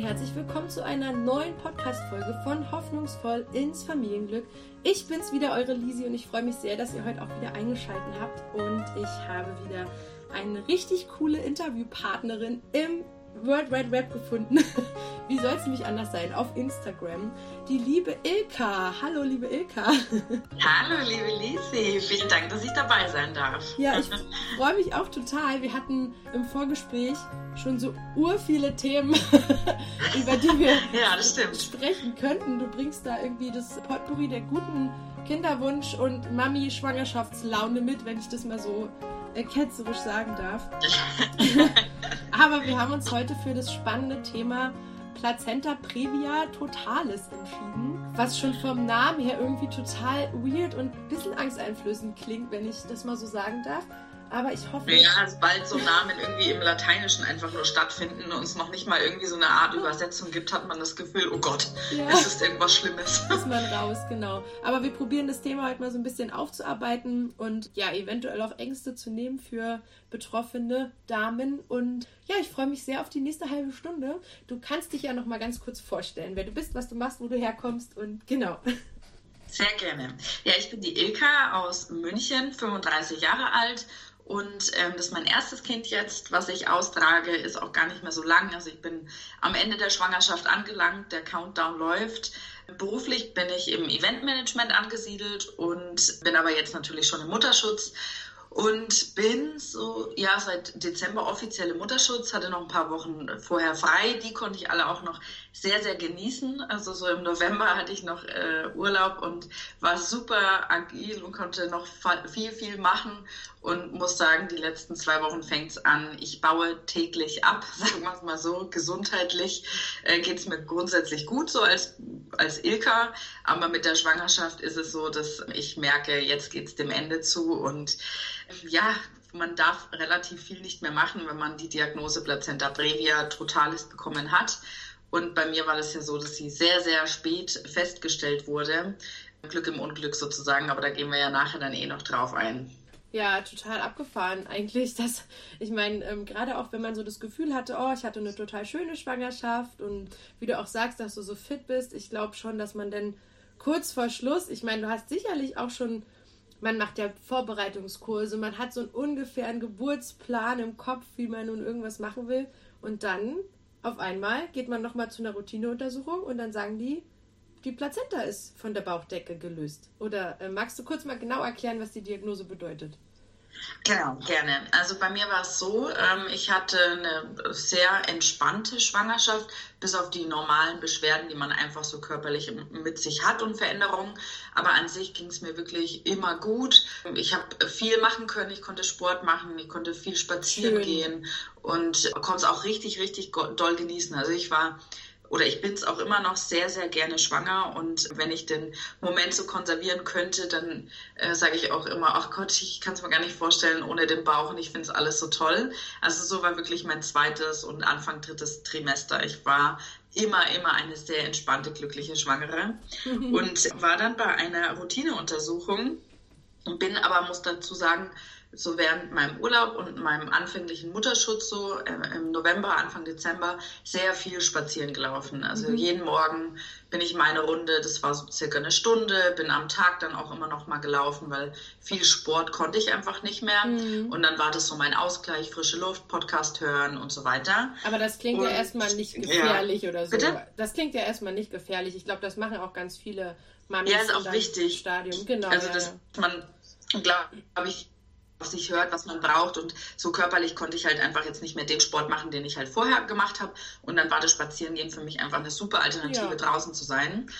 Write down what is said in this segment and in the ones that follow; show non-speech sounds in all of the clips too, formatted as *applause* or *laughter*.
herzlich willkommen zu einer neuen Podcast-Folge von Hoffnungsvoll ins Familienglück. Ich bin's wieder, eure Lisi, und ich freue mich sehr, dass ihr heute auch wieder eingeschaltet habt. Und ich habe wieder eine richtig coole Interviewpartnerin im World Wide Web gefunden. *laughs* Wie soll es nämlich anders sein? Auf Instagram. Die liebe Ilka. Hallo, liebe Ilka. *laughs* Hallo, liebe Lisi. Vielen Dank, dass ich dabei sein darf. Ja, ich *laughs* freue mich auch total. Wir hatten im Vorgespräch schon so ur viele Themen, über die wir ja, sprechen könnten. Du bringst da irgendwie das Potpourri der guten Kinderwunsch und Mami-Schwangerschaftslaune mit, wenn ich das mal so äh, ketzerisch sagen darf. *laughs* Aber wir haben uns heute für das spannende Thema Plazenta Previa Totalis entschieden, was schon vom Namen her irgendwie total weird und ein bisschen angsteinflößend klingt, wenn ich das mal so sagen darf. Aber ich hoffe. Ja, bald so Namen irgendwie im Lateinischen einfach nur stattfinden und es noch nicht mal irgendwie so eine Art Übersetzung gibt, hat man das Gefühl, oh Gott, ja. es ist irgendwas Schlimmes. *laughs* Ist man raus, genau. Aber wir probieren das Thema heute mal so ein bisschen aufzuarbeiten und ja, eventuell auch Ängste zu nehmen für betroffene Damen. Und ja, ich freue mich sehr auf die nächste halbe Stunde. Du kannst dich ja noch mal ganz kurz vorstellen, wer du bist, was du machst, wo du herkommst und genau. Sehr gerne. Ja, ich bin die Ilka aus München, 35 Jahre alt und ähm, das ist mein erstes Kind jetzt, was ich austrage, ist auch gar nicht mehr so lang. Also ich bin am Ende der Schwangerschaft angelangt, der Countdown läuft. Beruflich bin ich im Eventmanagement angesiedelt und bin aber jetzt natürlich schon im Mutterschutz und bin so, ja, seit Dezember offiziell im Mutterschutz, hatte noch ein paar Wochen vorher frei. Die konnte ich alle auch noch sehr, sehr genießen. Also so im November hatte ich noch äh, Urlaub und war super agil und konnte noch viel, viel machen und muss sagen, die letzten zwei Wochen fängt es an. Ich baue täglich ab, *laughs* sagen wir es mal so. Gesundheitlich äh, geht es mir grundsätzlich gut, so als, als Ilka. Aber mit der Schwangerschaft ist es so, dass ich merke, jetzt geht es dem Ende zu und ja, man darf relativ viel nicht mehr machen, wenn man die Diagnose Plazenta Previa totalis bekommen hat. Und bei mir war das ja so, dass sie sehr, sehr spät festgestellt wurde. Glück im Unglück sozusagen, aber da gehen wir ja nachher dann eh noch drauf ein. Ja, total abgefahren eigentlich. Dass, ich meine, ähm, gerade auch wenn man so das Gefühl hatte, oh, ich hatte eine total schöne Schwangerschaft und wie du auch sagst, dass du so fit bist, ich glaube schon, dass man dann kurz vor Schluss, ich meine, du hast sicherlich auch schon man macht ja Vorbereitungskurse, man hat so einen ungefähren Geburtsplan im Kopf, wie man nun irgendwas machen will. Und dann auf einmal geht man nochmal zu einer Routineuntersuchung und dann sagen die, die Plazenta ist von der Bauchdecke gelöst. Oder äh, magst du kurz mal genau erklären, was die Diagnose bedeutet? Genau, gerne. Also bei mir war es so, ähm, ich hatte eine sehr entspannte Schwangerschaft, bis auf die normalen Beschwerden, die man einfach so körperlich mit sich hat und Veränderungen. Aber an sich ging es mir wirklich immer gut. Ich habe viel machen können, ich konnte Sport machen, ich konnte viel spazieren Schön. gehen und konnte es auch richtig, richtig doll genießen. Also ich war oder ich bin es auch immer noch sehr, sehr gerne schwanger und wenn ich den Moment so konservieren könnte, dann äh, sage ich auch immer, ach Gott, ich kann es mir gar nicht vorstellen ohne den Bauch und ich finde es alles so toll. Also so war wirklich mein zweites und Anfang drittes Trimester. Ich war immer, immer eine sehr entspannte, glückliche Schwangere und war dann bei einer Routineuntersuchung und bin aber, muss dazu sagen, so während meinem Urlaub und meinem anfänglichen Mutterschutz so äh, im November, Anfang Dezember sehr viel spazieren gelaufen. Also mhm. jeden Morgen bin ich meine Runde, das war so circa eine Stunde, bin am Tag dann auch immer noch mal gelaufen, weil viel Sport konnte ich einfach nicht mehr. Mhm. Und dann war das so mein Ausgleich, frische Luft, Podcast hören und so weiter. Aber das klingt und, ja erstmal nicht gefährlich ja. oder so. Bitte? Das klingt ja erstmal nicht gefährlich. Ich glaube, das machen auch ganz viele Mamis. Ja, ist auch wichtig. Stadium. Genau. Also, dass man, glaube ich, auf sich hört, was man braucht. Und so körperlich konnte ich halt einfach jetzt nicht mehr den Sport machen, den ich halt vorher gemacht habe. Und dann war das Spazierengehen für mich einfach eine super Alternative, ja. draußen zu sein.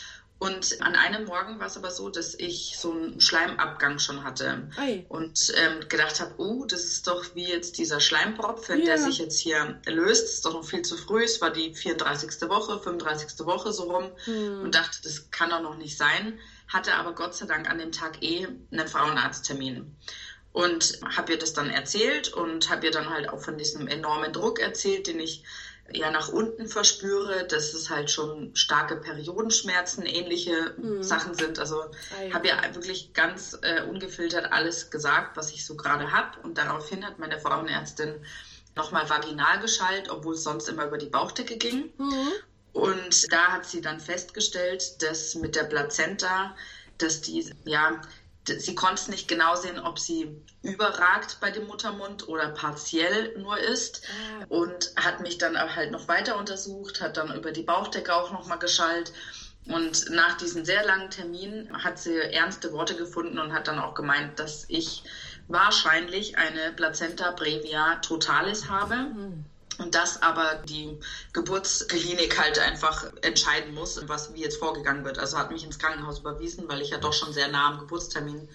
Und an einem Morgen war es aber so, dass ich so einen Schleimabgang schon hatte Ei. und ähm, gedacht habe, oh, das ist doch wie jetzt dieser Schleimpropf, ja. der sich jetzt hier löst. Das ist doch noch viel zu früh. Es war die 34. Woche, 35. Woche so rum hm. und dachte, das kann doch noch nicht sein. Hatte aber Gott sei Dank an dem Tag eh einen Frauenarzttermin und habe ihr das dann erzählt und habe ihr dann halt auch von diesem enormen Druck erzählt, den ich ja nach unten verspüre, dass es halt schon starke Periodenschmerzen, ähnliche mhm. Sachen sind. Also ah, habe ihr wirklich ganz äh, ungefiltert alles gesagt, was ich so gerade habe. Und daraufhin hat meine Frauenärztin nochmal vaginal geschallt, obwohl es sonst immer über die Bauchdecke ging. Mhm. Und da hat sie dann festgestellt, dass mit der Plazenta, dass die, ja, sie konnte es nicht genau sehen, ob sie überragt bei dem Muttermund oder partiell nur ist ah. und hat mich dann halt noch weiter untersucht, hat dann über die Bauchdecke auch noch mal geschallt und nach diesem sehr langen Termin hat sie ernste Worte gefunden und hat dann auch gemeint, dass ich wahrscheinlich eine Plazenta previa totalis habe. Mhm. Und dass aber die Geburtsklinik halt einfach entscheiden muss, was wie jetzt vorgegangen wird. Also hat mich ins Krankenhaus überwiesen, weil ich ja doch schon sehr nah am Geburtstermin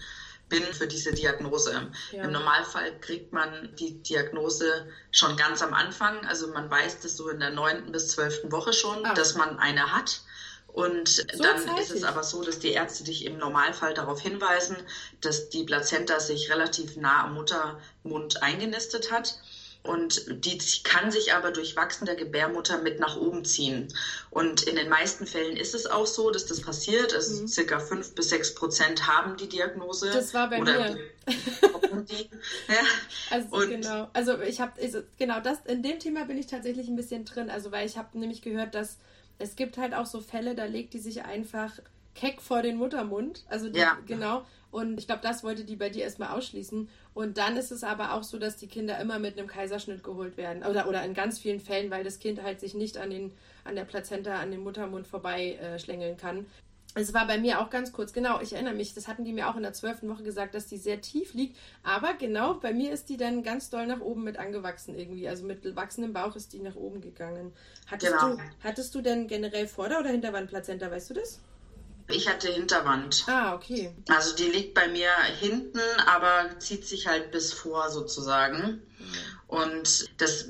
bin für diese Diagnose. Ja. Im Normalfall kriegt man die Diagnose schon ganz am Anfang. Also man weiß das so in der neunten bis zwölften Woche schon, Ach. dass man eine hat. Und so dann zeitig. ist es aber so, dass die Ärzte dich im Normalfall darauf hinweisen, dass die Plazenta sich relativ nah am Muttermund eingenistet hat. Und die kann sich aber durch Wachsen der Gebärmutter mit nach oben ziehen. Und in den meisten Fällen ist es auch so, dass das passiert. Also mhm. circa fünf bis sechs Prozent haben die Diagnose. Das war bei oder mir. Die, *laughs* ja. Also und genau. Also ich habe also genau das in dem Thema bin ich tatsächlich ein bisschen drin. Also weil ich habe nämlich gehört, dass es gibt halt auch so Fälle, da legt die sich einfach keck vor den Muttermund. Also die, ja. genau. Und ich glaube, das wollte die bei dir erstmal ausschließen. Und dann ist es aber auch so, dass die Kinder immer mit einem Kaiserschnitt geholt werden. Oder, oder in ganz vielen Fällen, weil das Kind halt sich nicht an, den, an der Plazenta, an dem Muttermund vorbei äh, schlängeln kann. Es war bei mir auch ganz kurz, genau, ich erinnere mich, das hatten die mir auch in der zwölften Woche gesagt, dass die sehr tief liegt. Aber genau, bei mir ist die dann ganz doll nach oben mit angewachsen irgendwie. Also mit wachsendem Bauch ist die nach oben gegangen. Hattest, genau. du, hattest du denn generell Vorder- oder Hinterwandplazenta, weißt du das? Ich hatte Hinterwand. Ah, okay. Also die liegt bei mir hinten, aber zieht sich halt bis vor sozusagen. Und das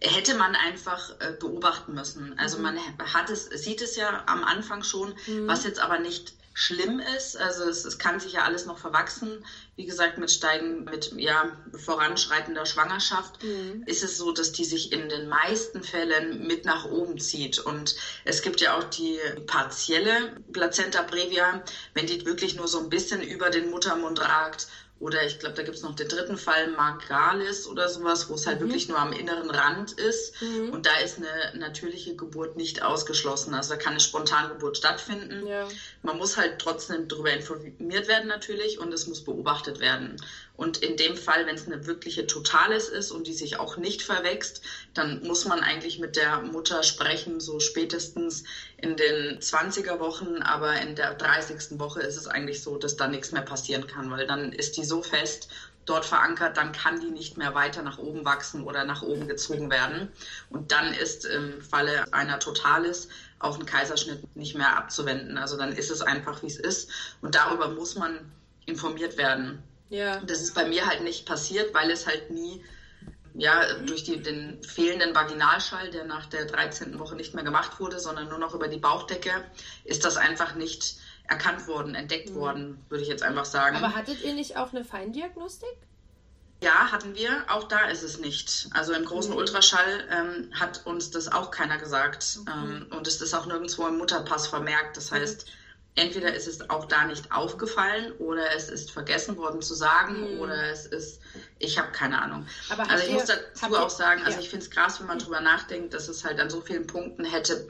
hätte man einfach äh, beobachten müssen. Also mhm. man hat es, sieht es ja am Anfang schon, mhm. was jetzt aber nicht schlimm ist. Also es, es, kann sich ja alles noch verwachsen. Wie gesagt, mit Steigen, mit ja, voranschreitender Schwangerschaft mhm. ist es so, dass die sich in den meisten Fällen mit nach oben zieht. Und es gibt ja auch die partielle Plazenta previa, wenn die wirklich nur so ein bisschen über den Muttermund ragt oder ich glaube, da gibt es noch den dritten Fall, Margalis oder sowas, wo es halt mhm. wirklich nur am inneren Rand ist. Mhm. Und da ist eine natürliche Geburt nicht ausgeschlossen. Also da kann eine Spontangeburt stattfinden. Ja. Man muss halt trotzdem darüber informiert werden natürlich und es muss beobachtet werden. Und in dem Fall, wenn es eine wirkliche Totales ist und die sich auch nicht verwächst, dann muss man eigentlich mit der Mutter sprechen, so spätestens in den 20er Wochen. Aber in der 30. Woche ist es eigentlich so, dass da nichts mehr passieren kann, weil dann ist die so fest dort verankert, dann kann die nicht mehr weiter nach oben wachsen oder nach oben gezogen werden. Und dann ist im Falle einer Totalis auch ein Kaiserschnitt nicht mehr abzuwenden. Also dann ist es einfach, wie es ist. Und darüber muss man informiert werden. Ja. Das ist bei mir halt nicht passiert, weil es halt nie, ja, durch die, den fehlenden Vaginalschall, der nach der 13. Woche nicht mehr gemacht wurde, sondern nur noch über die Bauchdecke, ist das einfach nicht erkannt worden, entdeckt mhm. worden, würde ich jetzt einfach sagen. Aber hattet ihr nicht auch eine Feindiagnostik? Ja, hatten wir. Auch da ist es nicht. Also im großen mhm. Ultraschall ähm, hat uns das auch keiner gesagt. Mhm. Ähm, und es ist auch nirgendwo im Mutterpass vermerkt. Das heißt, entweder ist es auch da nicht aufgefallen oder es ist vergessen worden zu sagen mhm. oder es ist, ich habe keine Ahnung. Aber also ich ihr, muss dazu auch sagen, also ja. ich finde es krass, wenn man drüber nachdenkt, dass es halt an so vielen Punkten hätte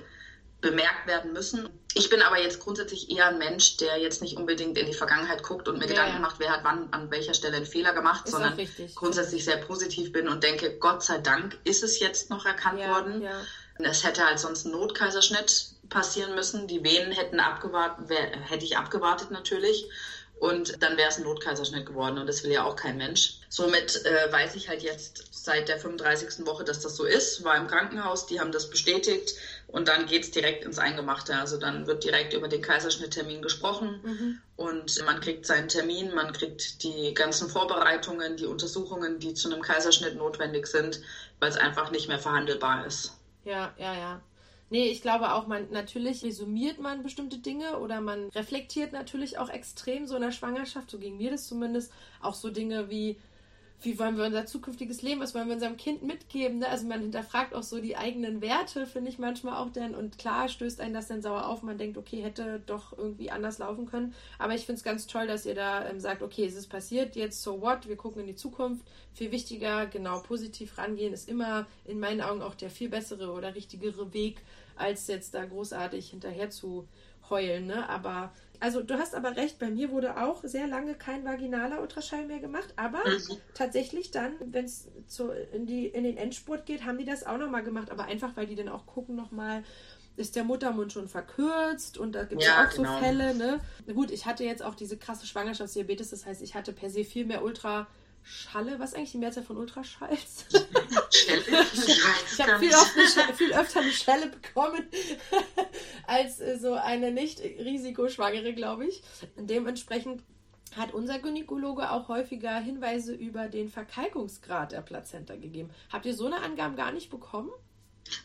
bemerkt werden müssen. Ich bin aber jetzt grundsätzlich eher ein Mensch, der jetzt nicht unbedingt in die Vergangenheit guckt und mir ja, Gedanken ja. macht, wer hat wann an welcher Stelle einen Fehler gemacht, ist sondern grundsätzlich sehr positiv bin und denke, Gott sei Dank ist es jetzt noch erkannt worden. Es hätte halt sonst ein Notkaiserschnitt passieren müssen. Die Venen hätten abgewartet, hätte ich abgewartet natürlich. Und dann wäre es ein Notkaiserschnitt geworden und das will ja auch kein Mensch. Somit äh, weiß ich halt jetzt seit der 35. Woche, dass das so ist. War im Krankenhaus, die haben das bestätigt und dann geht es direkt ins Eingemachte. Also dann wird direkt über den Kaiserschnitttermin gesprochen mhm. und man kriegt seinen Termin, man kriegt die ganzen Vorbereitungen, die Untersuchungen, die zu einem Kaiserschnitt notwendig sind, weil es einfach nicht mehr verhandelbar ist. Ja, ja, ja. Nee, ich glaube auch, man natürlich resümiert man bestimmte Dinge oder man reflektiert natürlich auch extrem so in der Schwangerschaft, so ging mir das zumindest, auch so Dinge wie wie wollen wir unser zukünftiges Leben, was wollen wir unserem Kind mitgeben? Ne? Also man hinterfragt auch so die eigenen Werte, finde ich manchmal auch dann. Und klar stößt einen das dann sauer auf. Man denkt, okay, hätte doch irgendwie anders laufen können. Aber ich finde es ganz toll, dass ihr da ähm, sagt, okay, es ist passiert, jetzt so what, wir gucken in die Zukunft. Viel wichtiger, genau, positiv rangehen ist immer in meinen Augen auch der viel bessere oder richtigere Weg, als jetzt da großartig hinterher zu heulen. Ne? Aber also du hast aber recht, bei mir wurde auch sehr lange kein vaginaler Ultraschall mehr gemacht, aber mhm. tatsächlich dann, wenn es in, in den Endspurt geht, haben die das auch nochmal gemacht, aber einfach, weil die dann auch gucken nochmal, ist der Muttermund schon verkürzt und da gibt es ja, auch genau. so Fälle, ne? Gut, ich hatte jetzt auch diese krasse Schwangerschaftsdiabetes, das heißt, ich hatte per se viel mehr Ultra- Schalle, was ist eigentlich die Mehrzahl von Ultraschalls? *laughs* ich habe viel, viel, öfter eine Schelle bekommen *laughs* als äh, so eine nicht risikoschwangere, glaube ich. Dementsprechend hat unser Gynäkologe auch häufiger Hinweise über den Verkalkungsgrad der Plazenta gegeben. Habt ihr so eine Angabe gar nicht bekommen?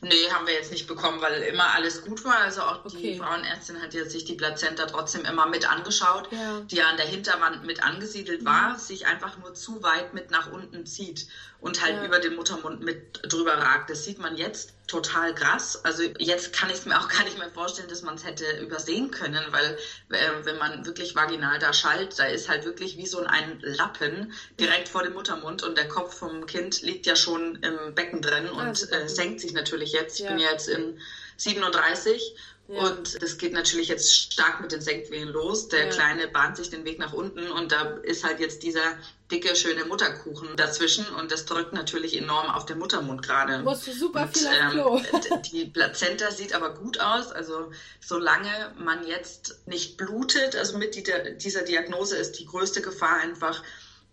Nee, haben wir jetzt nicht bekommen, weil immer alles gut war. Also auch okay. die Frauenärztin hat jetzt sich die Plazenta trotzdem immer mit angeschaut, ja. die ja an der Hinterwand mit angesiedelt war, mhm. sich einfach nur zu weit mit nach unten zieht und halt ja. über den Muttermund mit drüber ragt. Das sieht man jetzt total krass. Also jetzt kann ich es mir auch *laughs* gar nicht mehr vorstellen, dass man es hätte übersehen können, weil äh, wenn man wirklich vaginal da schallt, da ist halt wirklich wie so ein Lappen direkt vor dem Muttermund und der Kopf vom Kind liegt ja schon im Becken drin ah, und äh, senkt sich natürlich jetzt. Ich ja. bin jetzt in 37 ja. Und das geht natürlich jetzt stark mit den Senkwehen los. Der ja. Kleine bahnt sich den Weg nach unten und da ist halt jetzt dieser dicke, schöne Mutterkuchen dazwischen und das drückt natürlich enorm auf den Muttermund gerade. Musst du super und, viel ähm, die Plazenta sieht aber gut aus. Also solange man jetzt nicht blutet, also mit dieser Diagnose ist die größte Gefahr einfach,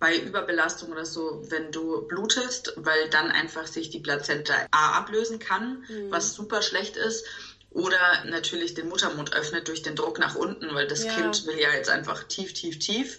bei Überbelastung oder so, wenn du blutest, weil dann einfach sich die Plazenta A ablösen kann, mhm. was super schlecht ist oder natürlich den Muttermund öffnet durch den Druck nach unten, weil das ja. Kind will ja jetzt einfach tief, tief, tief.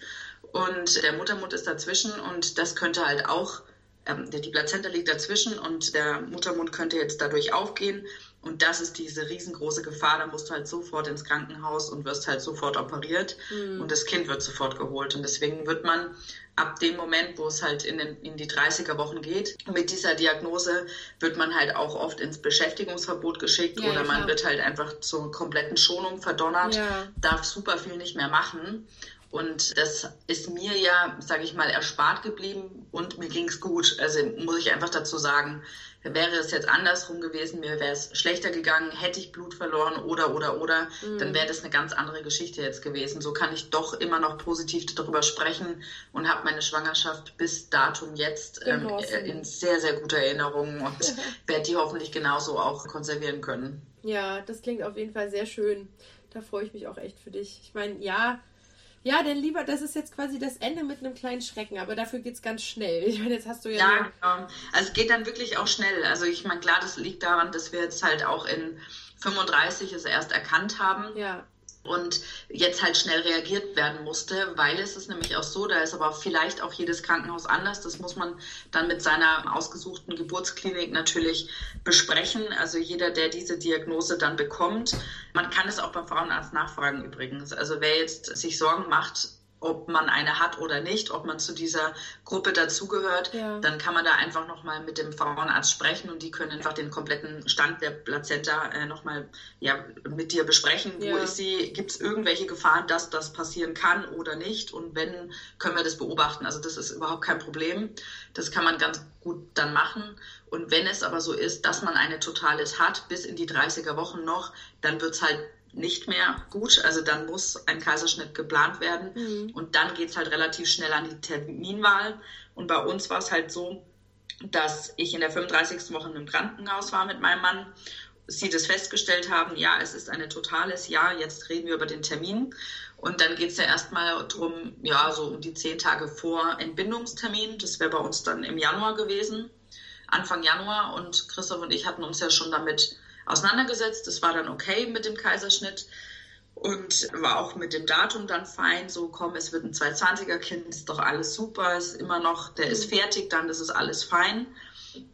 Und der Muttermund ist dazwischen und das könnte halt auch, ähm, die Plazenta liegt dazwischen und der Muttermund könnte jetzt dadurch aufgehen. Und das ist diese riesengroße Gefahr. Da musst du halt sofort ins Krankenhaus und wirst halt sofort operiert. Mhm. Und das Kind wird sofort geholt. Und deswegen wird man ab dem Moment, wo es halt in, den, in die 30er Wochen geht, mit dieser Diagnose wird man halt auch oft ins Beschäftigungsverbot geschickt ja, oder man klar. wird halt einfach zur kompletten Schonung verdonnert, ja. darf super viel nicht mehr machen. Und das ist mir ja, sage ich mal, erspart geblieben und mir ging es gut. Also muss ich einfach dazu sagen, wäre es jetzt andersrum gewesen, mir wäre es schlechter gegangen, hätte ich Blut verloren oder, oder, oder, mhm. dann wäre das eine ganz andere Geschichte jetzt gewesen. So kann ich doch immer noch positiv darüber sprechen und habe meine Schwangerschaft bis Datum jetzt ähm, äh, in sehr, sehr guter Erinnerung und *laughs* werde die hoffentlich genauso auch konservieren können. Ja, das klingt auf jeden Fall sehr schön. Da freue ich mich auch echt für dich. Ich meine, ja, ja, denn lieber, das ist jetzt quasi das Ende mit einem kleinen Schrecken, aber dafür geht es ganz schnell. Ich meine, jetzt hast du ja. Ja, genau. Also es geht dann wirklich auch schnell. Also ich meine, klar, das liegt daran, dass wir jetzt halt auch in 35 es erst erkannt haben. Ja und jetzt halt schnell reagiert werden musste, weil es ist nämlich auch so, da ist aber vielleicht auch jedes Krankenhaus anders. Das muss man dann mit seiner ausgesuchten Geburtsklinik natürlich besprechen. Also jeder, der diese Diagnose dann bekommt, man kann es auch beim Frauenarzt nachfragen übrigens. Also wer jetzt sich Sorgen macht, ob man eine hat oder nicht, ob man zu dieser Gruppe dazugehört, ja. dann kann man da einfach nochmal mit dem Frauenarzt sprechen und die können einfach den kompletten Stand der Plazenta äh, nochmal ja, mit dir besprechen. Ja. Wo ist sie? Gibt es irgendwelche Gefahren, dass das passieren kann oder nicht? Und wenn, können wir das beobachten. Also das ist überhaupt kein Problem. Das kann man ganz gut dann machen. Und wenn es aber so ist, dass man eine Totales hat, bis in die 30er Wochen noch, dann wird es halt nicht mehr gut. Also dann muss ein Kaiserschnitt geplant werden mhm. und dann geht es halt relativ schnell an die Terminwahl. Und bei uns war es halt so, dass ich in der 35. Woche im Krankenhaus war mit meinem Mann. Sie das festgestellt haben, ja, es ist ein totales Ja, jetzt reden wir über den Termin. Und dann geht es ja erstmal darum, ja, so um die zehn Tage vor Entbindungstermin. Das wäre bei uns dann im Januar gewesen, Anfang Januar. Und Christoph und ich hatten uns ja schon damit auseinandergesetzt. Das war dann okay mit dem Kaiserschnitt und war auch mit dem Datum dann fein. So, komm, es wird ein 220er Kind, ist doch alles super, ist immer noch, der ist mhm. fertig, dann das ist alles fein.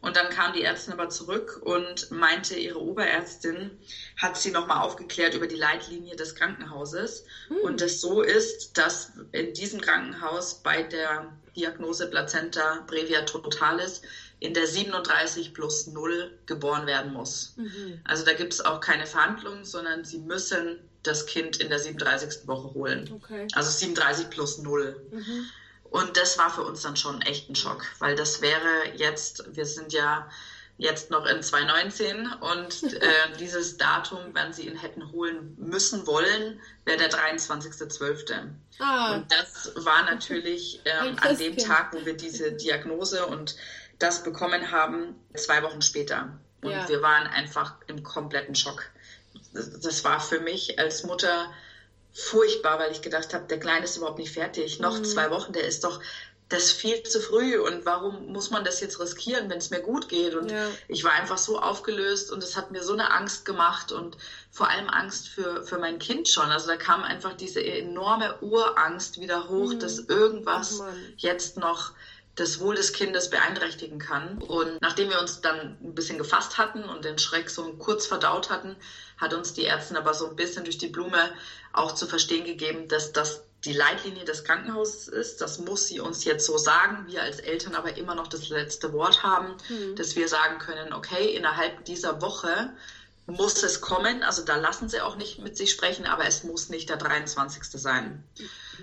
Und dann kam die Ärztin aber zurück und meinte, ihre Oberärztin hat sie nochmal aufgeklärt über die Leitlinie des Krankenhauses. Mhm. Und es so ist, dass in diesem Krankenhaus bei der Diagnose Plazenta Brevia totalis in der 37 plus 0 geboren werden muss. Mhm. Also da gibt es auch keine Verhandlungen, sondern sie müssen das Kind in der 37. Woche holen. Okay. Also 37 plus 0. Mhm. Und das war für uns dann schon echt ein Schock, weil das wäre jetzt, wir sind ja jetzt noch in 2019 und *laughs* äh, dieses Datum, wenn sie ihn hätten holen müssen wollen, wäre der 23.12. Ah. Und das war natürlich ähm, an dem Tag, wo wir diese Diagnose und das bekommen haben, zwei Wochen später. Und ja. wir waren einfach im kompletten Schock. Das, das war für mich als Mutter furchtbar, weil ich gedacht habe, der Kleine ist überhaupt nicht fertig. Noch mhm. zwei Wochen, der ist doch das viel zu früh und warum muss man das jetzt riskieren, wenn es mir gut geht? Und ja. ich war einfach so aufgelöst und es hat mir so eine Angst gemacht und vor allem Angst für, für mein Kind schon. Also da kam einfach diese enorme Urangst wieder hoch, mhm. dass irgendwas jetzt noch das Wohl des Kindes beeinträchtigen kann. Und nachdem wir uns dann ein bisschen gefasst hatten und den Schreck so kurz verdaut hatten, hat uns die Ärztin aber so ein bisschen durch die Blume auch zu verstehen gegeben, dass das die Leitlinie des Krankenhauses ist. Das muss sie uns jetzt so sagen. Wir als Eltern aber immer noch das letzte Wort haben, mhm. dass wir sagen können, okay, innerhalb dieser Woche muss es kommen. Also da lassen sie auch nicht mit sich sprechen, aber es muss nicht der 23. sein.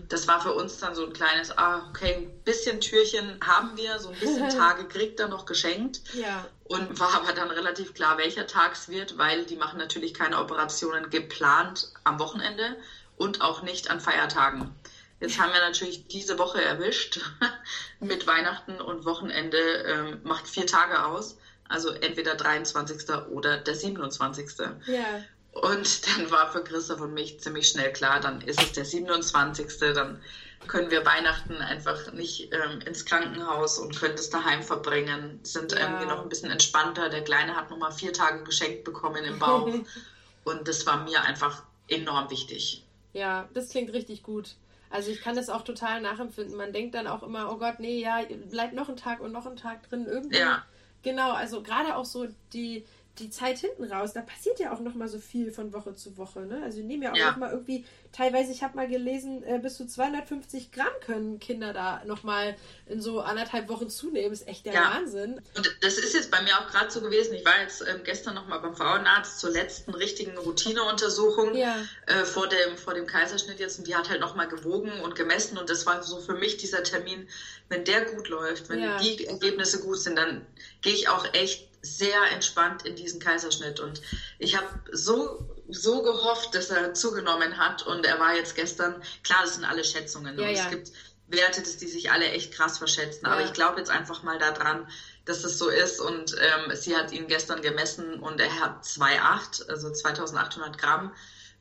Das war für uns dann so ein kleines, ah, okay, ein bisschen Türchen haben wir, so ein bisschen *laughs* Tage kriegt er noch geschenkt. Ja. Und war aber dann relativ klar, welcher Tag es wird, weil die machen natürlich keine Operationen geplant am Wochenende und auch nicht an Feiertagen. Jetzt haben wir natürlich diese Woche erwischt *laughs* mit Weihnachten und Wochenende, ähm, macht vier Tage aus. Also entweder 23. oder der 27. Ja. Und dann war für Christoph und mich ziemlich schnell klar, dann ist es der 27. Dann können wir Weihnachten einfach nicht ähm, ins Krankenhaus und können es daheim verbringen. Sind ja. irgendwie noch ein bisschen entspannter. Der Kleine hat nochmal vier Tage geschenkt bekommen im Bauch. *laughs* und das war mir einfach enorm wichtig. Ja, das klingt richtig gut. Also ich kann das auch total nachempfinden. Man denkt dann auch immer, oh Gott, nee, ja, bleibt noch ein Tag und noch ein Tag drin. Irgendwie. Ja. Genau, also gerade auch so die, die Zeit hinten raus, da passiert ja auch noch mal so viel von Woche zu Woche. Ne? Also wir nehmen ja auch ja. noch mal irgendwie, teilweise, ich habe mal gelesen, äh, bis zu 250 Gramm können Kinder da noch mal in so anderthalb Wochen zunehmen. Ist echt der ja. Wahnsinn. Und das ist jetzt bei mir auch gerade so gewesen. Ich war jetzt ähm, gestern noch mal beim Frauenarzt zur letzten richtigen Routineuntersuchung ja. äh, vor, dem, vor dem Kaiserschnitt jetzt und die hat halt noch mal gewogen und gemessen und das war so für mich dieser Termin, wenn der gut läuft, wenn die Ergebnisse gut sind, dann gehe ich auch echt sehr entspannt in diesen Kaiserschnitt. Und ich habe so, so gehofft, dass er zugenommen hat. Und er war jetzt gestern, klar, das sind alle Schätzungen. Ja, und ja. es gibt Werte, dass die sich alle echt krass verschätzen. Ja. Aber ich glaube jetzt einfach mal daran, dass das so ist. Und ähm, sie hat ihn gestern gemessen und er hat 2,8, also 2800 Gramm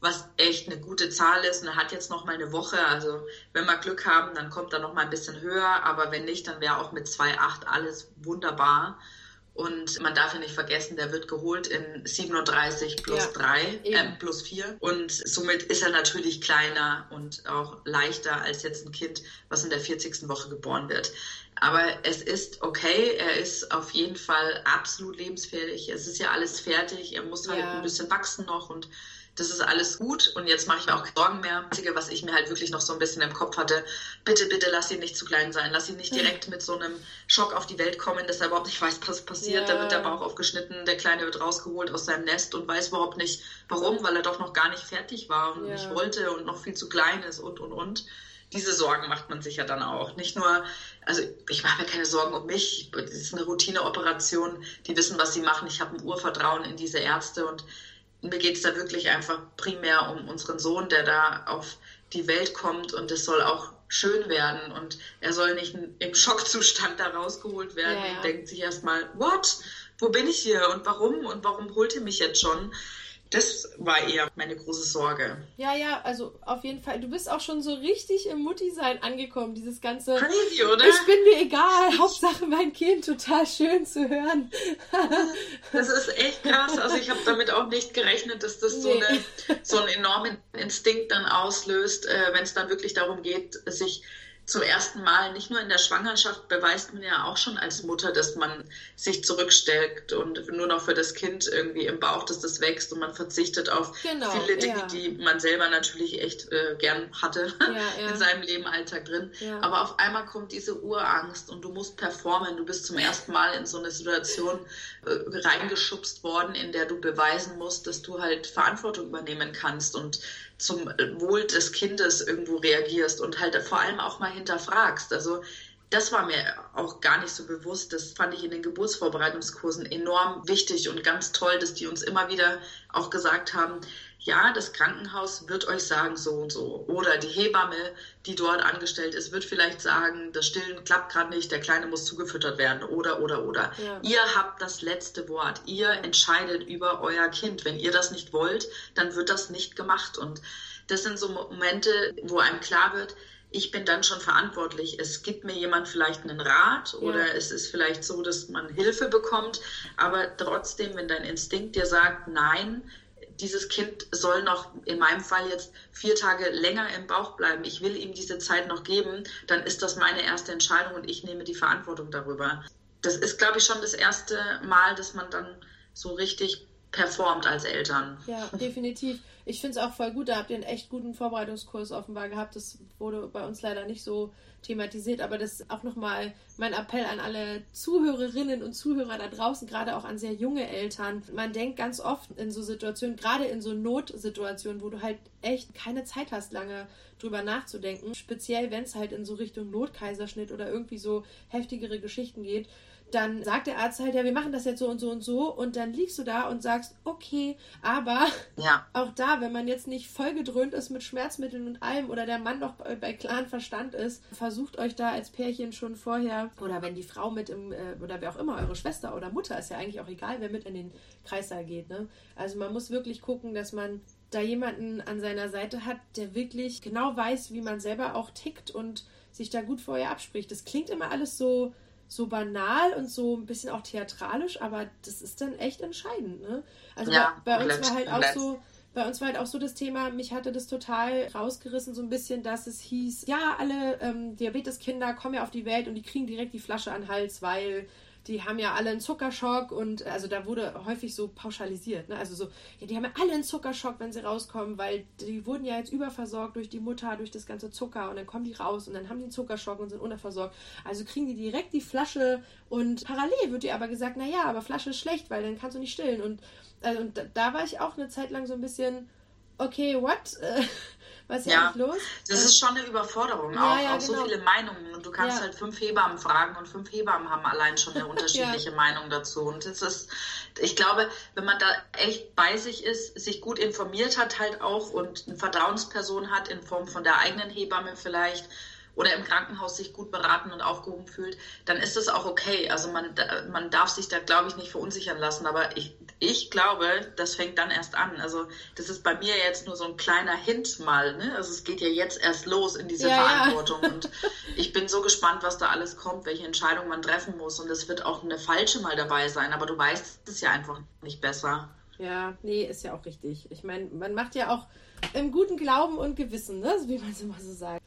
was echt eine gute Zahl ist. Und er hat jetzt noch mal eine Woche. Also wenn wir Glück haben, dann kommt er noch mal ein bisschen höher. Aber wenn nicht, dann wäre auch mit 2,8 alles wunderbar. Und man darf ja nicht vergessen, der wird geholt in 37 plus ja, 3, äh, plus 4. Und somit ist er natürlich kleiner und auch leichter als jetzt ein Kind, was in der 40. Woche geboren wird. Aber es ist okay, er ist auf jeden Fall absolut lebensfähig. Es ist ja alles fertig, er muss halt ja. ein bisschen wachsen noch und das ist alles gut und jetzt mache ich mir auch keine Sorgen mehr. Das Einzige, was ich mir halt wirklich noch so ein bisschen im Kopf hatte, bitte, bitte lass ihn nicht zu klein sein. Lass ihn nicht hm. direkt mit so einem Schock auf die Welt kommen, dass er überhaupt nicht weiß, was passiert. Ja. Da wird der Bauch aufgeschnitten, der Kleine wird rausgeholt aus seinem Nest und weiß überhaupt nicht, warum, weil er doch noch gar nicht fertig war und ja. nicht wollte und noch viel zu klein ist und, und, und diese Sorgen macht man sich ja dann auch. Nicht nur, also ich mache mir keine Sorgen um mich. Das ist eine Routineoperation. Die wissen, was sie machen. Ich habe ein Urvertrauen in diese Ärzte und mir geht es da wirklich einfach primär um unseren Sohn, der da auf die Welt kommt und es soll auch schön werden und er soll nicht im Schockzustand da rausgeholt werden ja, ja. und denkt sich erstmal, what? Wo bin ich hier und warum und warum holt ihr mich jetzt schon? Das war eher meine große Sorge. Ja, ja, also auf jeden Fall. Du bist auch schon so richtig im Mutti-Sein angekommen. Dieses ganze. Crazy, oder? Ich bin mir egal. Hauptsache mein Kind. Total schön zu hören. *laughs* das ist echt krass. Also ich habe damit auch nicht gerechnet, dass das nee. so, eine, so einen enormen Instinkt dann auslöst, äh, wenn es dann wirklich darum geht, sich zum ersten Mal, nicht nur in der Schwangerschaft, beweist man ja auch schon als Mutter, dass man sich zurückstellt und nur noch für das Kind irgendwie im Bauch, dass das wächst und man verzichtet auf genau, viele Dinge, ja. die man selber natürlich echt äh, gern hatte ja, *laughs* ja. in seinem Leben Alltag drin. Aber auf einmal kommt diese Urangst und du musst performen. Du bist zum ersten Mal in so eine Situation äh, reingeschubst worden, in der du beweisen musst, dass du halt Verantwortung übernehmen kannst und zum Wohl des Kindes irgendwo reagierst und halt vor allem auch mal hinterfragst. Also das war mir auch gar nicht so bewusst. Das fand ich in den Geburtsvorbereitungskursen enorm wichtig und ganz toll, dass die uns immer wieder auch gesagt haben, ja, das Krankenhaus wird euch sagen so und so. Oder die Hebamme, die dort angestellt ist, wird vielleicht sagen, das Stillen klappt gerade nicht, der Kleine muss zugefüttert werden. Oder, oder, oder. Ja. Ihr habt das letzte Wort. Ihr entscheidet über euer Kind. Wenn ihr das nicht wollt, dann wird das nicht gemacht. Und das sind so Momente, wo einem klar wird, ich bin dann schon verantwortlich. Es gibt mir jemand vielleicht einen Rat oder ja. es ist vielleicht so, dass man Hilfe bekommt, aber trotzdem, wenn dein Instinkt dir sagt, nein, dieses Kind soll noch in meinem Fall jetzt vier Tage länger im Bauch bleiben, ich will ihm diese Zeit noch geben, dann ist das meine erste Entscheidung und ich nehme die Verantwortung darüber. Das ist, glaube ich, schon das erste Mal, dass man dann so richtig performt als Eltern. Ja, definitiv. Ich finde es auch voll gut, da habt ihr einen echt guten Vorbereitungskurs offenbar gehabt. Das wurde bei uns leider nicht so thematisiert, aber das ist auch nochmal mein Appell an alle Zuhörerinnen und Zuhörer da draußen, gerade auch an sehr junge Eltern. Man denkt ganz oft in so Situationen, gerade in so Notsituationen, wo du halt echt keine Zeit hast, lange drüber nachzudenken, speziell wenn es halt in so Richtung Notkaiserschnitt oder irgendwie so heftigere Geschichten geht dann sagt der Arzt halt, ja, wir machen das jetzt so und so und so und dann liegst du da und sagst, okay, aber ja. *laughs* auch da, wenn man jetzt nicht vollgedröhnt ist mit Schmerzmitteln und allem oder der Mann noch bei, bei klaren Verstand ist, versucht euch da als Pärchen schon vorher oder wenn die Frau mit im, äh, oder wer auch immer, eure Schwester oder Mutter, ist ja eigentlich auch egal, wer mit in den Kreissaal geht, ne? Also man muss wirklich gucken, dass man da jemanden an seiner Seite hat, der wirklich genau weiß, wie man selber auch tickt und sich da gut vorher abspricht. Das klingt immer alles so so banal und so ein bisschen auch theatralisch, aber das ist dann echt entscheidend, ne? Also ja, bei, bei uns war halt auch so, bei uns war halt auch so das Thema, mich hatte das total rausgerissen, so ein bisschen, dass es hieß, ja, alle ähm, Diabeteskinder kommen ja auf die Welt und die kriegen direkt die Flasche an den Hals, weil die haben ja alle einen Zuckerschock und also da wurde häufig so pauschalisiert, ne? Also so, ja, die haben ja alle einen Zuckerschock, wenn sie rauskommen, weil die wurden ja jetzt überversorgt durch die Mutter, durch das ganze Zucker und dann kommen die raus und dann haben die einen Zuckerschock und sind unterversorgt. Also kriegen die direkt die Flasche und parallel wird dir aber gesagt, naja, aber Flasche ist schlecht, weil dann kannst du nicht stillen. Und, also, und da war ich auch eine Zeit lang so ein bisschen, okay, what? *laughs* Was ist ja, los? Das ist schon eine Überforderung ja, auch. Ja, auch genau. so viele Meinungen. Und du kannst ja. halt fünf Hebammen fragen und fünf Hebammen haben allein schon eine *laughs* unterschiedliche Meinung dazu. Und es ist, ich glaube, wenn man da echt bei sich ist, sich gut informiert hat halt auch und eine Vertrauensperson hat in Form von der eigenen Hebamme vielleicht, oder im Krankenhaus sich gut beraten und aufgehoben fühlt, dann ist das auch okay. Also man, man darf sich da, glaube ich, nicht verunsichern lassen. Aber ich, ich glaube, das fängt dann erst an. Also das ist bei mir jetzt nur so ein kleiner Hint mal. Ne? Also es geht ja jetzt erst los in diese ja, Verantwortung. Ja. Und ich bin so gespannt, was da alles kommt, welche Entscheidung man treffen muss. Und es wird auch eine falsche mal dabei sein. Aber du weißt es ja einfach nicht besser. Ja, nee, ist ja auch richtig. Ich meine, man macht ja auch im guten Glauben und Gewissen, ne? wie man es immer so sagt.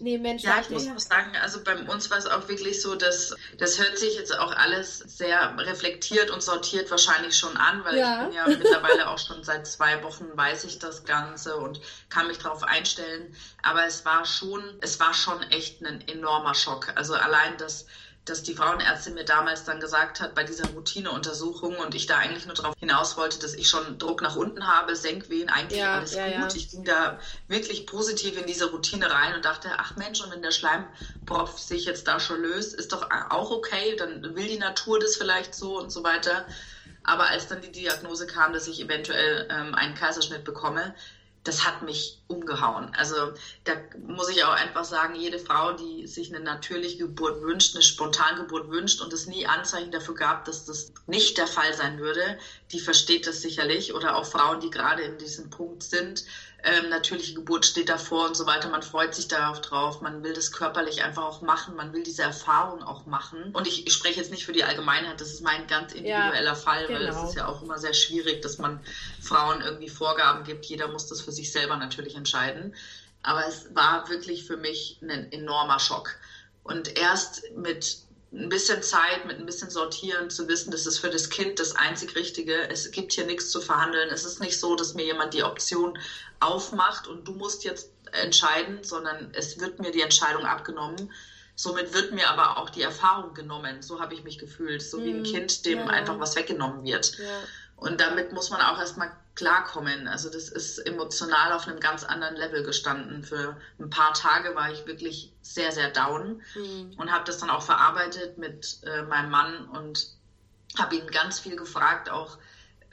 Nee, Mensch, ja, ich muss auch sagen, also bei uns war es auch wirklich so, dass das hört sich jetzt auch alles sehr reflektiert und sortiert wahrscheinlich schon an, weil ja. ich bin ja *laughs* mittlerweile auch schon seit zwei Wochen weiß ich das Ganze und kann mich darauf einstellen. Aber es war schon, es war schon echt ein enormer Schock. Also allein das dass die Frauenärztin mir damals dann gesagt hat, bei dieser Routineuntersuchung und ich da eigentlich nur darauf hinaus wollte, dass ich schon Druck nach unten habe, Senkwehen, eigentlich ja, alles ja, gut. Ja. Ich ging da wirklich positiv in diese Routine rein und dachte, ach Mensch, und wenn der Schleimpropf sich jetzt da schon löst, ist doch auch okay, dann will die Natur das vielleicht so und so weiter. Aber als dann die Diagnose kam, dass ich eventuell ähm, einen Kaiserschnitt bekomme, das hat mich umgehauen. Also da muss ich auch einfach sagen, jede Frau, die sich eine natürliche Geburt wünscht, eine Spontangeburt wünscht und es nie Anzeichen dafür gab, dass das nicht der Fall sein würde, die versteht das sicherlich. Oder auch Frauen, die gerade in diesem Punkt sind, ähm, natürliche Geburt steht davor und so weiter. Man freut sich darauf drauf. Man will das körperlich einfach auch machen. Man will diese Erfahrung auch machen. Und ich, ich spreche jetzt nicht für die Allgemeinheit. Das ist mein ganz individueller ja, Fall, genau. weil es ist ja auch immer sehr schwierig, dass man Frauen irgendwie Vorgaben gibt. Jeder muss das für sich selber natürlich entscheiden. Aber es war wirklich für mich ein enormer Schock. Und erst mit ein bisschen Zeit, mit ein bisschen Sortieren zu wissen, das ist für das Kind das einzig Richtige. Es gibt hier nichts zu verhandeln. Es ist nicht so, dass mir jemand die Option aufmacht und du musst jetzt entscheiden, sondern es wird mir die Entscheidung abgenommen. Somit wird mir aber auch die Erfahrung genommen. So habe ich mich gefühlt. So wie ein mhm. Kind, dem ja. einfach was weggenommen wird. Ja. Und damit muss man auch erstmal klarkommen. Also das ist emotional auf einem ganz anderen Level gestanden. Für ein paar Tage war ich wirklich sehr, sehr down mhm. und habe das dann auch verarbeitet mit äh, meinem Mann und habe ihn ganz viel gefragt, auch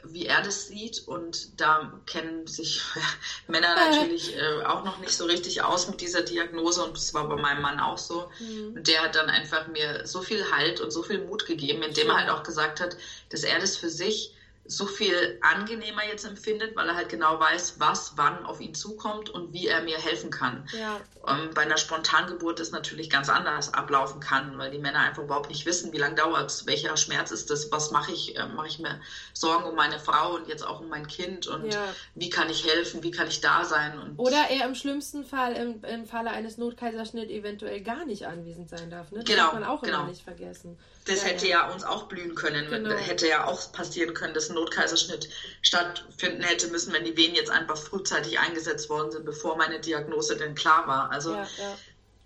wie er das sieht. Und da kennen sich *laughs* Männer *laughs* natürlich äh, auch noch nicht so richtig aus mit dieser Diagnose. Und das war bei meinem Mann auch so. Mhm. Und der hat dann einfach mir so viel Halt und so viel Mut gegeben, indem er halt auch gesagt hat, dass er das für sich so viel angenehmer jetzt empfindet, weil er halt genau weiß, was wann auf ihn zukommt und wie er mir helfen kann. Ja. Ähm, bei einer Spontangeburt das natürlich ganz anders ablaufen kann, weil die Männer einfach überhaupt nicht wissen, wie lange dauert es, welcher Schmerz ist das, was mache ich, äh, mache ich mir Sorgen um meine Frau und jetzt auch um mein Kind und ja. wie kann ich helfen, wie kann ich da sein. Und Oder er im schlimmsten Fall, im, im Falle eines Notkaiserschnitts eventuell gar nicht anwesend sein darf. Ne? Das genau, darf man auch genau. immer nicht vergessen. Das ja, hätte ja. ja uns auch blühen können, genau. hätte ja auch passieren können, dass Notkaiserschnitt stattfinden hätte müssen, wenn die Venen jetzt einfach frühzeitig eingesetzt worden sind, bevor meine Diagnose denn klar war. Also ja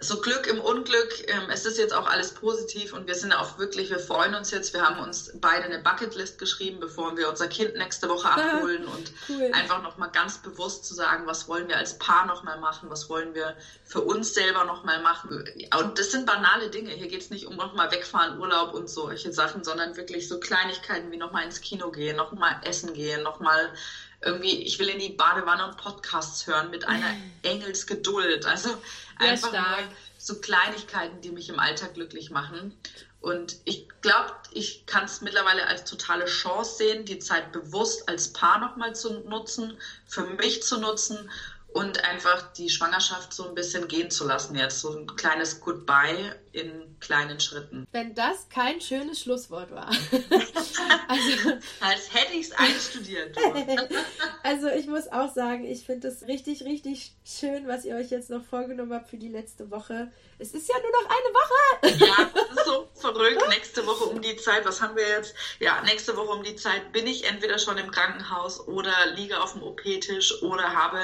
so Glück im Unglück. Ähm, es ist jetzt auch alles positiv und wir sind auch wirklich, wir freuen uns jetzt. Wir haben uns beide eine Bucketlist geschrieben, bevor wir unser Kind nächste Woche abholen und cool. einfach nochmal ganz bewusst zu sagen, was wollen wir als Paar nochmal machen, was wollen wir für uns selber nochmal machen. Und das sind banale Dinge. Hier geht es nicht um nochmal wegfahren, Urlaub und solche Sachen, sondern wirklich so Kleinigkeiten wie nochmal ins Kino gehen, nochmal essen gehen, nochmal irgendwie, ich will in die Badewanne und Podcasts hören mit einer *laughs* Engelsgeduld. Also einfach nur so Kleinigkeiten, die mich im Alltag glücklich machen. Und ich glaube, ich kann es mittlerweile als totale Chance sehen, die Zeit bewusst als Paar nochmal zu nutzen, für mich zu nutzen und einfach die Schwangerschaft so ein bisschen gehen zu lassen jetzt. So ein kleines Goodbye in kleinen Schritten. Wenn das kein schönes Schlusswort war. *laughs* also, Als hätte ich es einstudiert. *laughs* also ich muss auch sagen, ich finde es richtig, richtig schön, was ihr euch jetzt noch vorgenommen habt für die letzte Woche. Es ist ja nur noch eine Woche. ja, das ist so verrückt. Nächste Woche um die Zeit, was haben wir jetzt? Ja, nächste Woche um die Zeit bin ich entweder schon im Krankenhaus oder liege auf dem OP-Tisch oder habe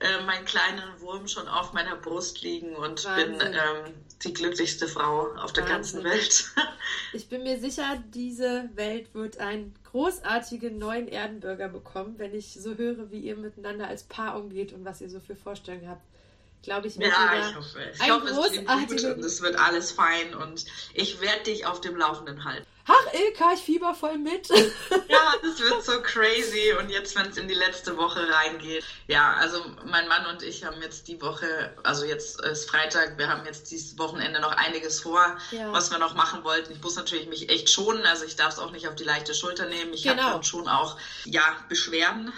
äh, meinen kleinen Wurm schon auf meiner Brust liegen und Wahnsinn. bin ähm, die glücklichste Frau auf der Wahnsinn. ganzen Welt. *laughs* ich bin mir sicher, diese Welt wird einen großartigen neuen Erdenbürger bekommen, wenn ich so höre, wie ihr miteinander als Paar umgeht und was ihr so für Vorstellungen habt glaube ich, mit Ja, ich hoffe. Ich hoffe, es wird gut und es wird alles fein und ich werde dich auf dem Laufenden halten. Ach, Ilka, ich fieber voll mit. ja, das wird so crazy. Und jetzt, wenn es in die letzte Woche reingeht. Ja, also mein Mann und ich haben jetzt die Woche, also jetzt ist Freitag, wir haben jetzt dieses Wochenende noch einiges vor, ja. was wir noch machen wollten. Ich muss natürlich mich echt schonen, also ich darf es auch nicht auf die leichte Schulter nehmen. Ich genau. habe schon auch, ja, Beschwerden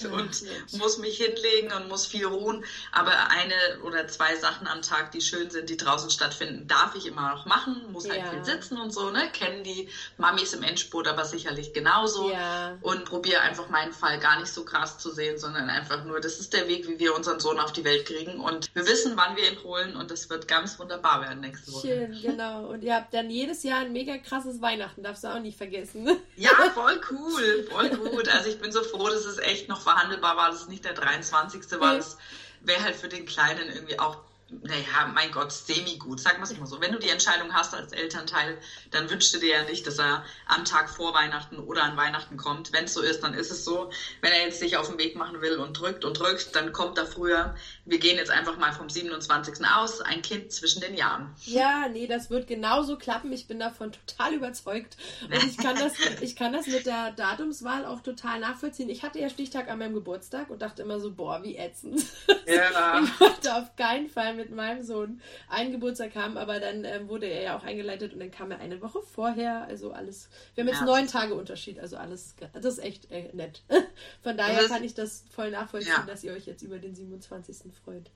ja, *laughs* und nicht. muss mich hinlegen und muss viel ruhen. Aber eine oder zwei Sachen am Tag, die schön sind, die draußen stattfinden, darf ich immer noch machen. Muss halt ja. viel sitzen und so, ne? Kennen die Mamis im Endspurt aber sicherlich genauso. Ja. Und probiere einfach meinen Fall gar nicht so krass zu sehen, sondern einfach nur, das ist der Weg, wie wir unseren Sohn auf die Welt kriegen. Und wir wissen, wann wir ihn holen und das wird ganz wunderbar werden nächste Woche. Schön, genau. Und ihr habt dann jedes Jahr ein mega krasses Weihnachten, darfst du auch nicht vergessen. Ja, voll cool, voll gut. Also ich bin so froh, dass es echt noch verhandelbar war, dass es nicht der 23. war. Das wäre halt für den Kleinen irgendwie auch naja, mein Gott, semi-gut. Sag mal es mal so. Wenn du die Entscheidung hast als Elternteil, dann wünschst du dir ja nicht, dass er am Tag vor Weihnachten oder an Weihnachten kommt. Wenn es so ist, dann ist es so. Wenn er jetzt sich auf den Weg machen will und drückt und drückt, dann kommt er früher. Wir gehen jetzt einfach mal vom 27. aus. Ein Kind zwischen den Jahren. Ja, nee, das wird genauso klappen. Ich bin davon total überzeugt. Und ich kann das, *laughs* ich kann das mit der Datumswahl auch total nachvollziehen. Ich hatte ja Stichtag an meinem Geburtstag und dachte immer so, boah, wie ätzend. Ja. *laughs* Ich wollte auf keinen Fall mehr mit meinem Sohn einen Geburtstag haben, aber dann ähm, wurde er ja auch eingeleitet und dann kam er eine Woche vorher. Also alles. Wir haben jetzt ja. neun Tage Unterschied, also alles. Das ist echt äh, nett. *laughs* Von daher kann ich das voll nachvollziehen, ja. dass ihr euch jetzt über den 27. freut.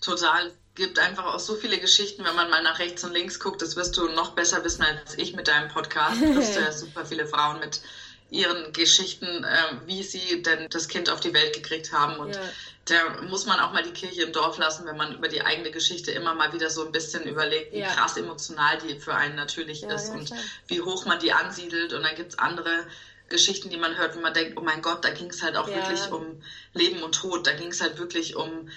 Total. Gibt einfach auch so viele Geschichten, wenn man mal nach rechts und links guckt. Das wirst du noch besser wissen als ich mit deinem Podcast. Du hast ja *laughs* super viele Frauen mit ihren Geschichten, äh, wie sie denn das Kind auf die Welt gekriegt haben. Und ja. Da muss man auch mal die Kirche im Dorf lassen, wenn man über die eigene Geschichte immer mal wieder so ein bisschen überlegt, wie ja. krass emotional die für einen natürlich ja, ist und wie hoch man die ansiedelt. Und dann gibt es andere Geschichten, die man hört, wo man denkt, oh mein Gott, da ging es halt auch ja. wirklich um Leben und Tod. Da ging es halt wirklich um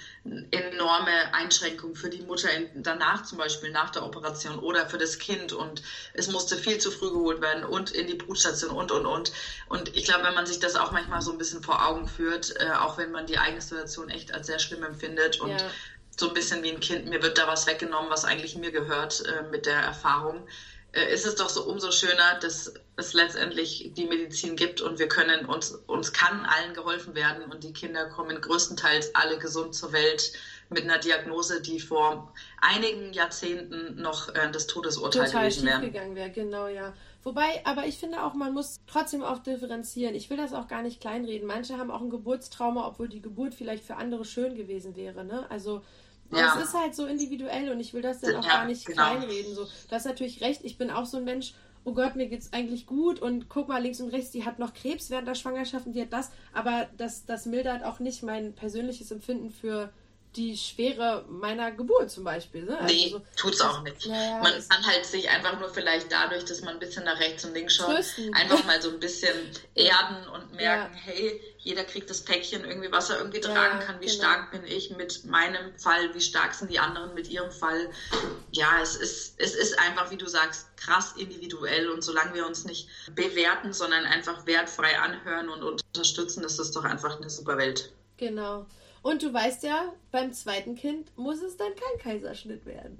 enorme Einschränkungen für die Mutter danach zum Beispiel, nach der Operation oder für das Kind. Und es musste viel zu früh geholt werden und in die Brutstation und, und, und. Und ich glaube, wenn man sich das auch manchmal so ein bisschen vor Augen führt, äh, auch wenn man die eigene Situation echt als sehr schlimm empfindet und ja. so ein bisschen wie ein Kind, mir wird da was weggenommen, was eigentlich mir gehört äh, mit der Erfahrung äh, ist es doch so umso schöner, dass es letztendlich die Medizin gibt und wir können uns, uns kann allen geholfen werden und die Kinder kommen größtenteils alle gesund zur Welt mit einer Diagnose, die vor einigen Jahrzehnten noch äh, das Todesurteil Total gewesen wäre. gegangen wäre, genau, ja. Wobei, aber ich finde auch, man muss trotzdem auch differenzieren. Ich will das auch gar nicht kleinreden. Manche haben auch ein Geburtstrauma, obwohl die Geburt vielleicht für andere schön gewesen wäre. Ne? Also ja. Es ist halt so individuell und ich will das dann auch ja, gar nicht genau. kleinreden. So, du hast natürlich recht, ich bin auch so ein Mensch, oh Gott, mir geht's eigentlich gut und guck mal links und rechts, die hat noch Krebs während der Schwangerschaft und die hat das, aber das, das mildert auch nicht mein persönliches Empfinden für die Schwere meiner Geburt zum Beispiel. Ne? Also nee, tut's auch nicht. Ja, man kann halt sich einfach nur vielleicht dadurch, dass man ein bisschen nach rechts und links schaut, trösten. einfach mal *laughs* so ein bisschen erden und merken, ja. hey, jeder kriegt das Päckchen irgendwie, was er irgendwie ja, tragen kann. Wie genau. stark bin ich mit meinem Fall? Wie stark sind die anderen mit ihrem Fall? Ja, es ist, es ist einfach, wie du sagst, krass individuell und solange wir uns nicht bewerten, sondern einfach wertfrei anhören und unterstützen, ist das doch einfach eine super Welt. Genau. Und du weißt ja, beim zweiten Kind muss es dann kein Kaiserschnitt werden.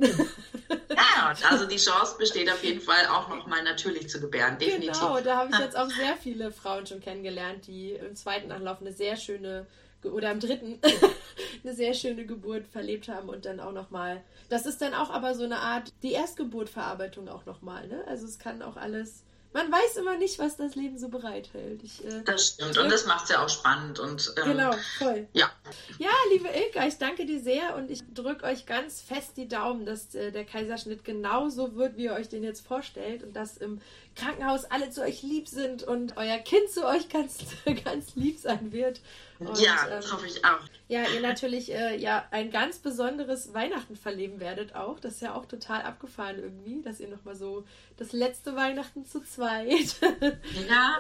ja, *laughs* also die Chance besteht auf jeden Fall auch nochmal natürlich zu gebären, definitiv. Genau, da habe ich jetzt auch sehr viele Frauen schon kennengelernt, die im zweiten Anlauf eine sehr schöne oder im dritten *laughs* eine sehr schöne Geburt verlebt haben und dann auch nochmal. Das ist dann auch aber so eine Art die Erstgeburtverarbeitung auch nochmal, ne? Also es kann auch alles man weiß immer nicht, was das Leben so bereithält. Ich, äh, das stimmt und das macht es ja auch spannend. Und, ähm, genau, voll. Ja. ja, liebe Ilka, ich danke dir sehr und ich drücke euch ganz fest die Daumen, dass äh, der Kaiserschnitt genauso wird, wie ihr euch den jetzt vorstellt und dass im Krankenhaus alle zu euch lieb sind und euer Kind zu euch ganz, *laughs* ganz lieb sein wird. Und, ja, das ähm, hoffe ich auch. Ja, ihr natürlich äh, ja ein ganz besonderes Weihnachten verleben werdet auch. Das ist ja auch total abgefahren irgendwie, dass ihr nochmal so das letzte Weihnachten zu zweit. *laughs* ja,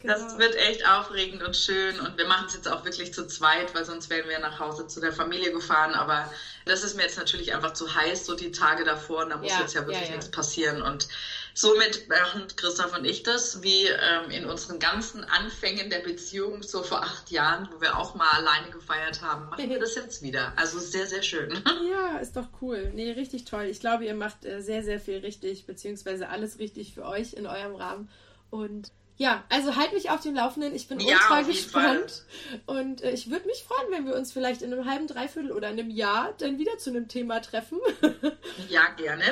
genau. das wird echt aufregend und schön und wir machen es jetzt auch wirklich zu zweit, weil sonst wären wir nach Hause zu der Familie gefahren. Aber das ist mir jetzt natürlich einfach zu heiß, so die Tage davor und da muss ja, jetzt ja wirklich ja, ja. nichts passieren und Somit machen Christoph und ich das, wie ähm, in unseren ganzen Anfängen der Beziehung, so vor acht Jahren, wo wir auch mal alleine gefeiert haben, machen wir das jetzt wieder. Also sehr, sehr schön. *laughs* Ja, ist doch cool. Nee, richtig toll. Ich glaube, ihr macht äh, sehr, sehr viel richtig, beziehungsweise alles richtig für euch in eurem Rahmen. Und ja, also halt mich auf dem Laufenden. Ich bin ja, ultra gespannt. Und äh, ich würde mich freuen, wenn wir uns vielleicht in einem halben, dreiviertel oder einem Jahr dann wieder zu einem Thema treffen. *laughs* ja, gerne.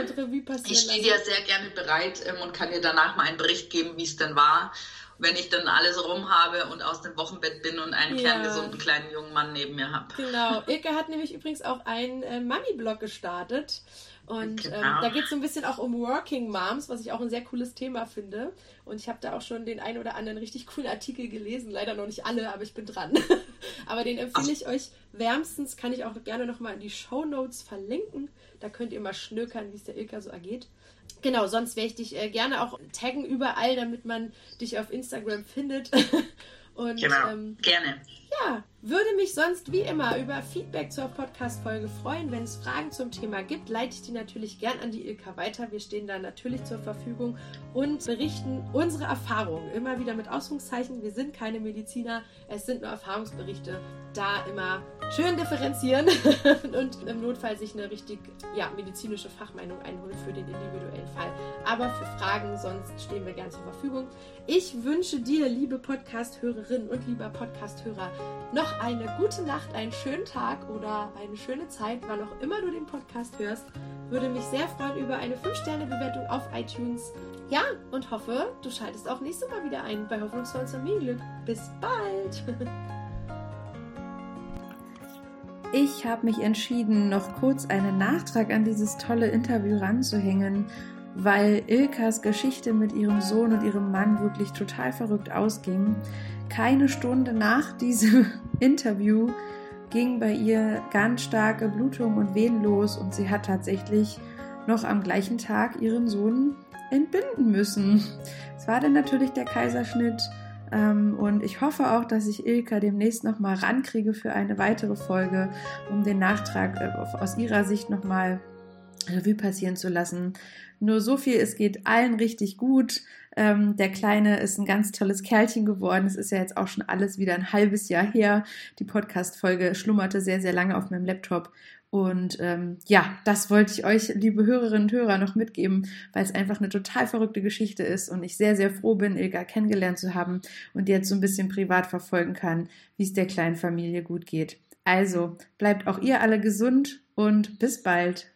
ich stehe dir sehr gerne bereit ähm, und kann dir danach mal einen Bericht geben, wie es denn war, wenn ich dann alles rum habe und aus dem Wochenbett bin und einen ja. kerngesunden kleinen jungen Mann neben mir habe. Genau. Ilke hat nämlich übrigens auch einen äh, Mami-Blog gestartet. Und genau. ähm, da geht es so ein bisschen auch um Working Moms, was ich auch ein sehr cooles Thema finde. Und ich habe da auch schon den ein oder anderen richtig coolen Artikel gelesen. Leider noch nicht alle, aber ich bin dran. *laughs* aber den empfehle ich euch wärmstens. Kann ich auch gerne nochmal in die Show Notes verlinken. Da könnt ihr mal schnökern, wie es der Ilka so ergeht. Genau, sonst werde ich dich äh, gerne auch taggen überall, damit man dich auf Instagram findet. *laughs* Und, genau, ähm, gerne. Ja, würde mich sonst wie immer über Feedback zur Podcast-Folge freuen. Wenn es Fragen zum Thema gibt, leite ich die natürlich gern an die Ilka weiter. Wir stehen da natürlich zur Verfügung und berichten unsere Erfahrungen. Immer wieder mit Ausrufungszeichen. Wir sind keine Mediziner, es sind nur Erfahrungsberichte. Da immer schön differenzieren *laughs* und im Notfall sich eine richtig ja, medizinische Fachmeinung einholen für den individuellen Fall. Aber für Fragen sonst stehen wir gern zur Verfügung. Ich wünsche dir, liebe Podcast-Hörerinnen und lieber Podcast-Hörer, noch eine gute Nacht, einen schönen Tag oder eine schöne Zeit, wann auch immer du den Podcast hörst. Würde mich sehr freuen über eine 5-Sterne-Bewertung auf iTunes. Ja, und hoffe, du schaltest auch nächstes Mal wieder ein bei Hoffnungsvolles Familienglück. Bis bald! *laughs* Ich habe mich entschieden, noch kurz einen Nachtrag an dieses tolle Interview ranzuhängen, weil Ilkas Geschichte mit ihrem Sohn und ihrem Mann wirklich total verrückt ausging. Keine Stunde nach diesem *laughs* Interview ging bei ihr ganz starke Blutung und Wehen los und sie hat tatsächlich noch am gleichen Tag ihren Sohn entbinden müssen. Es war dann natürlich der Kaiserschnitt ähm, und ich hoffe auch, dass ich Ilka demnächst nochmal rankriege für eine weitere Folge, um den Nachtrag äh, aus ihrer Sicht nochmal Revue passieren zu lassen. Nur so viel, es geht allen richtig gut. Ähm, der Kleine ist ein ganz tolles Kerlchen geworden. Es ist ja jetzt auch schon alles wieder ein halbes Jahr her. Die Podcast-Folge schlummerte sehr, sehr lange auf meinem Laptop. Und ähm, ja, das wollte ich euch, liebe Hörerinnen und Hörer, noch mitgeben, weil es einfach eine total verrückte Geschichte ist und ich sehr, sehr froh bin, Ilga kennengelernt zu haben und jetzt so ein bisschen privat verfolgen kann, wie es der kleinen Familie gut geht. Also bleibt auch ihr alle gesund und bis bald.